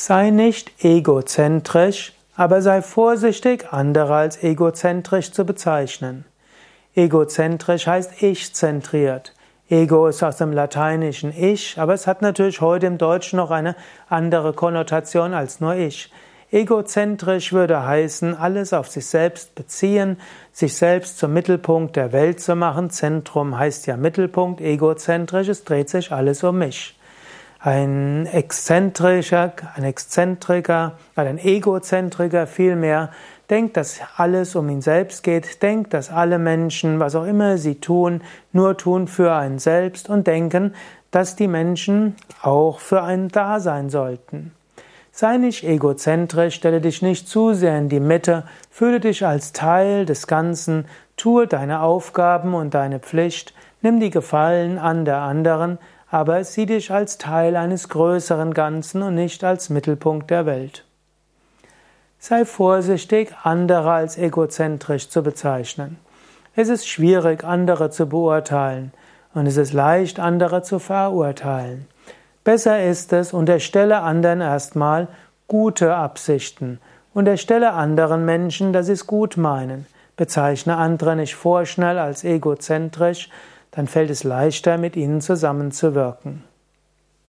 Sei nicht egozentrisch, aber sei vorsichtig, andere als egozentrisch zu bezeichnen. Egozentrisch heißt ich-zentriert. Ego ist aus dem lateinischen Ich, aber es hat natürlich heute im Deutschen noch eine andere Konnotation als nur ich. Egozentrisch würde heißen, alles auf sich selbst beziehen, sich selbst zum Mittelpunkt der Welt zu machen. Zentrum heißt ja Mittelpunkt, egozentrisch, es dreht sich alles um mich. Ein Exzentrischer, ein Exzentriker, ein Egozentriker vielmehr denkt, dass alles um ihn selbst geht, denkt, dass alle Menschen, was auch immer sie tun, nur tun für einen selbst und denken, dass die Menschen auch für einen da sein sollten. Sei nicht egozentrisch, stelle dich nicht zu sehr in die Mitte, fühle dich als Teil des Ganzen, tue deine Aufgaben und deine Pflicht, nimm die Gefallen an der anderen, aber sieh dich als Teil eines größeren Ganzen und nicht als Mittelpunkt der Welt. Sei vorsichtig, andere als egozentrisch zu bezeichnen. Es ist schwierig, andere zu beurteilen, und es ist leicht, andere zu verurteilen. Besser ist es, unterstelle anderen erstmal gute Absichten, unterstelle anderen Menschen, dass sie es gut meinen, bezeichne andere nicht vorschnell als egozentrisch, dann fällt es leichter, mit ihnen zusammenzuwirken.